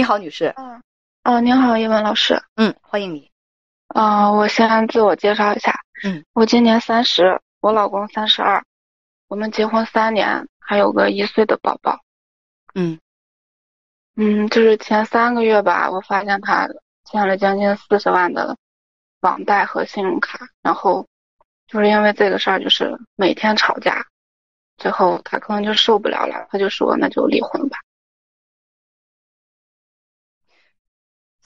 你好，女士。嗯，哦，您好，叶文老师。嗯，欢迎你。啊，我先自我介绍一下。嗯，我今年三十，我老公三十二，我们结婚三年，还有个一岁的宝宝。嗯，嗯，就是前三个月吧，我发现他欠了将近四十万的网贷和信用卡，然后就是因为这个事儿，就是每天吵架，最后他可能就受不了了，他就说那就离婚吧。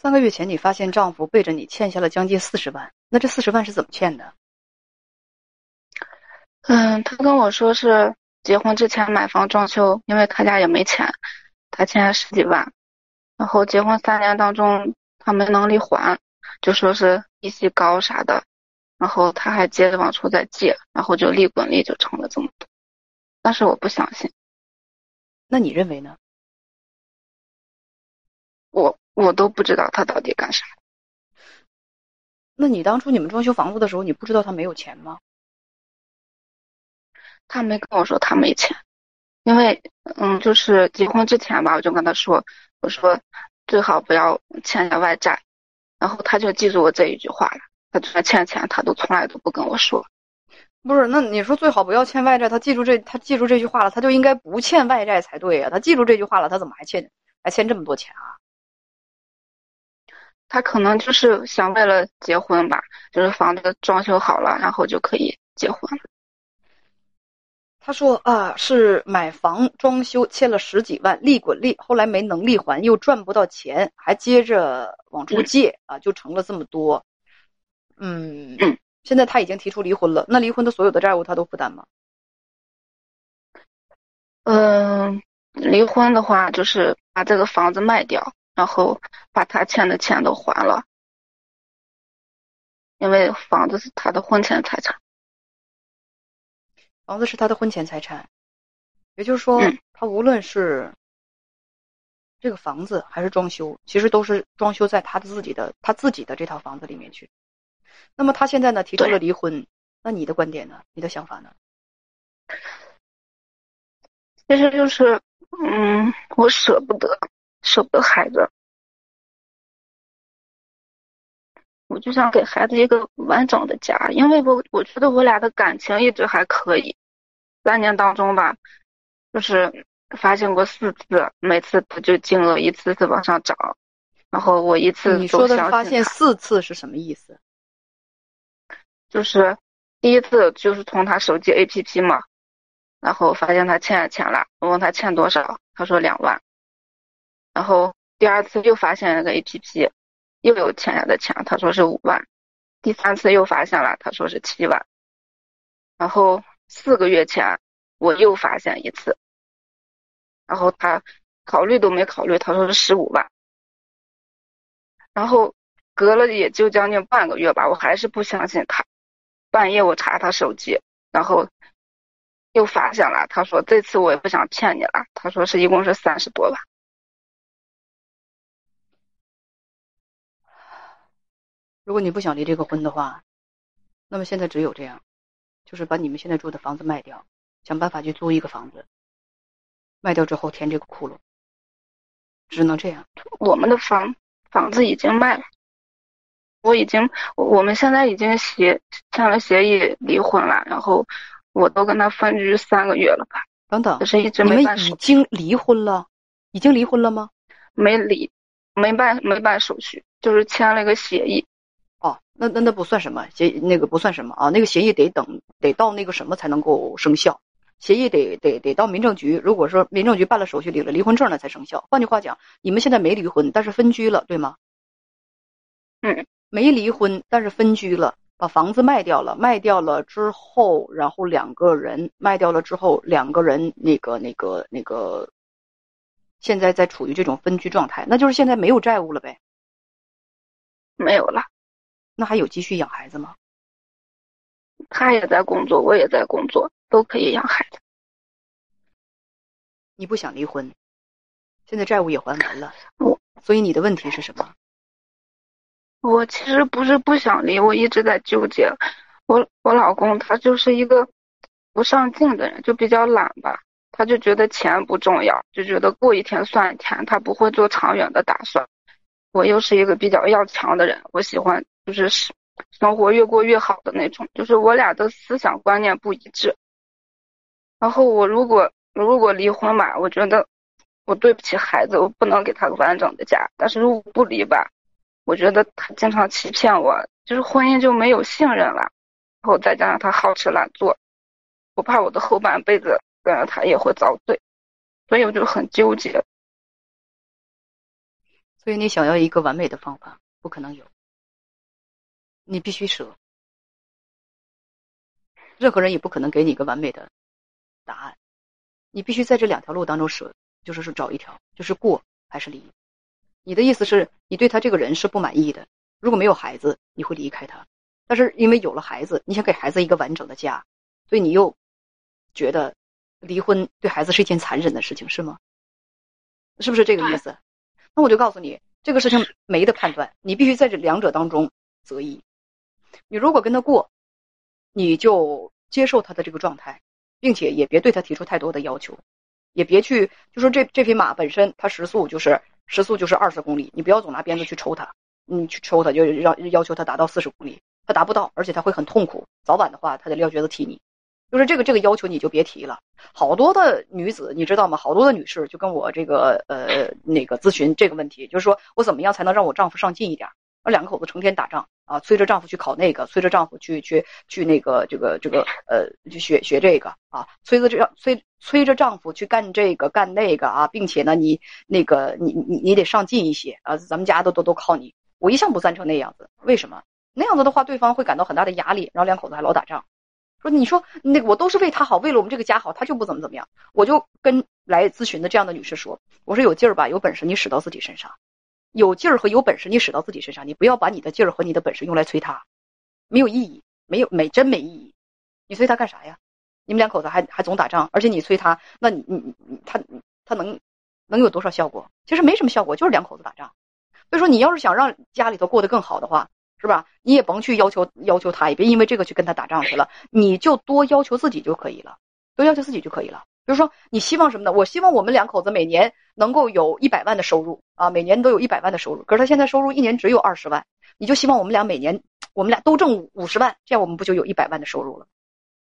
三个月前，你发现丈夫背着你欠下了将近四十万，那这四十万是怎么欠的？嗯，他跟我说是结婚之前买房装修，因为他家也没钱，他欠十几万，然后结婚三年当中他没能力还，就说是利息高啥的，然后他还接着往出再借，然后就利滚利就成了这么多，但是我不相信。那你认为呢？我。都不知道他到底干啥。那你当初你们装修房子的时候，你不知道他没有钱吗？他没跟我说他没钱，因为嗯，就是结婚之前吧，我就跟他说，我说最好不要欠下外债，然后他就记住我这一句话了。他就算欠钱，他都从来都不跟我说。不是，那你说最好不要欠外债，他记住这他记住这句话了，他就应该不欠外债才对呀。他记住这句话了，他怎么还欠还欠这么多钱啊？他可能就是想为了结婚吧，就是房子装修好了，然后就可以结婚。他说啊，是买房装修欠了十几万，利滚利，后来没能力还，又赚不到钱，还接着往出借啊，就成了这么多。嗯，现在他已经提出离婚了，那离婚的所有的债务他都负担吗？嗯，离婚的话就是把这个房子卖掉。然后把他欠的钱都还了，因为房子是他的婚前财产。房子是他的婚前财产，也就是说，他无论是这个房子还是装修，其实都是装修在他的自己的他自己的这套房子里面去。那么他现在呢提出了离婚，那你的观点呢？你的想法呢？其实就是，嗯，我舍不得。舍不得孩子，我就想给孩子一个完整的家，因为我我觉得我俩的感情一直还可以。三年当中吧，就是发现过四次，每次不就金额一次次往上涨，然后我一次你说的发现四次是什么意思？就是第一次就是从他手机 APP 嘛，然后发现他欠钱了，我问他欠多少，他说两万。然后第二次又发现了个 A P P，又有欠下的钱，他说是五万。第三次又发现了，他说是七万。然后四个月前我又发现一次，然后他考虑都没考虑，他说是十五万。然后隔了也就将近半个月吧，我还是不相信他。半夜我查他手机，然后又发现了，他说这次我也不想骗你了，他说是一共是三十多万。如果你不想离这个婚的话，那么现在只有这样，就是把你们现在住的房子卖掉，想办法去租一个房子。卖掉之后填这个窟窿，只能这样。我们的房房子已经卖了，我已经，我们现在已经协签了协议离婚了，然后我都跟他分居三个月了吧？等等，可是一直没办已经离婚了？已经离婚了吗？没离，没办没办手续，就是签了一个协议。哦，那那那不算什么协那个不算什么啊，那个协议得等得到那个什么才能够生效，协议得得得到民政局，如果说民政局办了手续领了离婚证了才生效。换句话讲，你们现在没离婚，但是分居了，对吗？嗯，没离婚，但是分居了，把房子卖掉了，卖掉了之后，然后两个人卖掉了之后，两个人那个那个那个现在在处于这种分居状态，那就是现在没有债务了呗？没有了。那还有积蓄养孩子吗？他也在工作，我也在工作，都可以养孩子。你不想离婚，现在债务也还完了，我所以你的问题是什么？我其实不是不想离，我一直在纠结。我我老公他就是一个不上进的人，就比较懒吧。他就觉得钱不重要，就觉得过一天算一天，他不会做长远的打算。我又是一个比较要强的人，我喜欢就是生活越过越好的那种。就是我俩的思想观念不一致。然后我如果如果离婚吧，我觉得我对不起孩子，我不能给他个完整的家。但是如果不离吧，我觉得他经常欺骗我，就是婚姻就没有信任了。然后再加上他好吃懒做，我怕我的后半辈子跟着他也会遭罪，所以我就很纠结。所以你想要一个完美的方法，不可能有，你必须舍。任何人也不可能给你一个完美的答案，你必须在这两条路当中舍，就是说找一条，就是过还是离。你的意思是你对他这个人是不满意的，如果没有孩子，你会离开他。但是因为有了孩子，你想给孩子一个完整的家，所以你又觉得离婚对孩子是一件残忍的事情，是吗？是不是这个意思？那我就告诉你，这个事情没得判断，你必须在这两者当中择一。你如果跟他过，你就接受他的这个状态，并且也别对他提出太多的要求，也别去就说这这匹马本身它时速就是时速就是二十公里，你不要总拿鞭子去抽它，你去抽它就让要求它达到四十公里。他达不到，而且他会很痛苦。早晚的话，他得撂蹶子踢你。就是这个这个要求，你就别提了。好多的女子，你知道吗？好多的女士就跟我这个呃那个咨询这个问题，就是说我怎么样才能让我丈夫上进一点？那两口子成天打仗啊，催着丈夫去考那个，催着丈夫去去去那个这个这个呃去学学这个啊，催着这催催着丈夫去干这个干那个啊，并且呢，你那个你你你得上进一些啊，咱们家都都都靠你。我一向不赞成那样子，为什么？那样子的话，对方会感到很大的压力，然后两口子还老打仗。说你说那个我都是为他好，为了我们这个家好，他就不怎么怎么样。我就跟来咨询的这样的女士说，我说有劲儿吧，有本事你使到自己身上，有劲儿和有本事你使到自己身上，你不要把你的劲儿和你的本事用来催他，没有意义，没有没真没意义。你催他干啥呀？你们两口子还还总打仗，而且你催他，那你你你他他能能有多少效果？其实没什么效果，就是两口子打仗。所以说，你要是想让家里头过得更好的话。是吧？你也甭去要求要求他，也别因为这个去跟他打仗去了。你就多要求自己就可以了，多要求自己就可以了。比如说，你希望什么呢？我希望我们两口子每年能够有一百万的收入啊，每年都有一百万的收入。可是他现在收入一年只有二十万，你就希望我们俩每年我们俩都挣五十万，这样我们不就有一百万的收入了？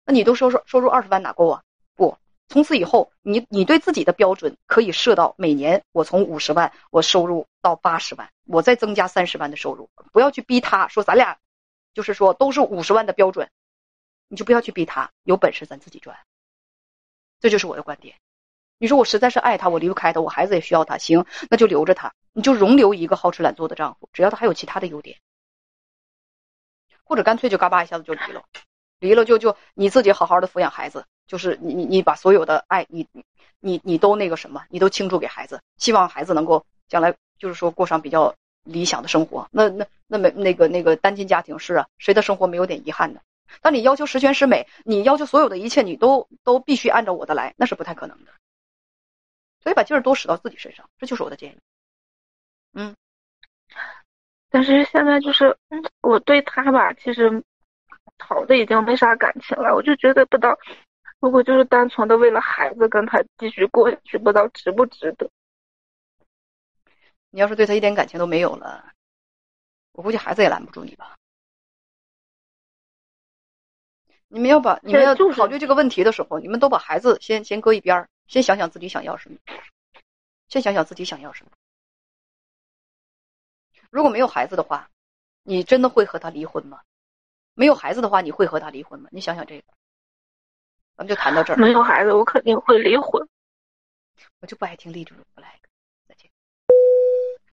那你都收入收入二十万哪够啊？不。从此以后，你你对自己的标准可以设到每年我从五十万我收入到八十万，我再增加三十万的收入。不要去逼他说咱俩，就是说都是五十万的标准，你就不要去逼他。有本事咱自己赚，这就是我的观点。你说我实在是爱他，我离不开他，我孩子也需要他，行，那就留着他，你就容留一个好吃懒做的丈夫，只要他还有其他的优点，或者干脆就嘎巴一下子就离了，离了就就你自己好好的抚养孩子。就是你你你把所有的爱你你你都那个什么，你都倾注给孩子，希望孩子能够将来就是说过上比较理想的生活。那那那没那个那个单亲家庭是啊，谁的生活没有点遗憾的？当你要求十全十美，你要求所有的一切你都都必须按照我的来，那是不太可能的。所以把劲儿多使到自己身上，这就是我的建议。嗯，但是现在就是我对他吧，其实好的已经没啥感情了，我就觉得不知道。如果就是单纯的为了孩子跟他继续过下去，不知道值不值得。你要是对他一点感情都没有了，我估计孩子也拦不住你吧。你们要把你们要考虑这个问题的时候，你们都把孩子先先搁一边儿，先想想自己想要什么，先想想自己想要什么。如果没有孩子的话，你真的会和他离婚吗？没有孩子的话，你会和他离婚吗？你想想这个。咱们就谈到这儿。没有孩子，我肯定会离婚。我就不爱听励志不来。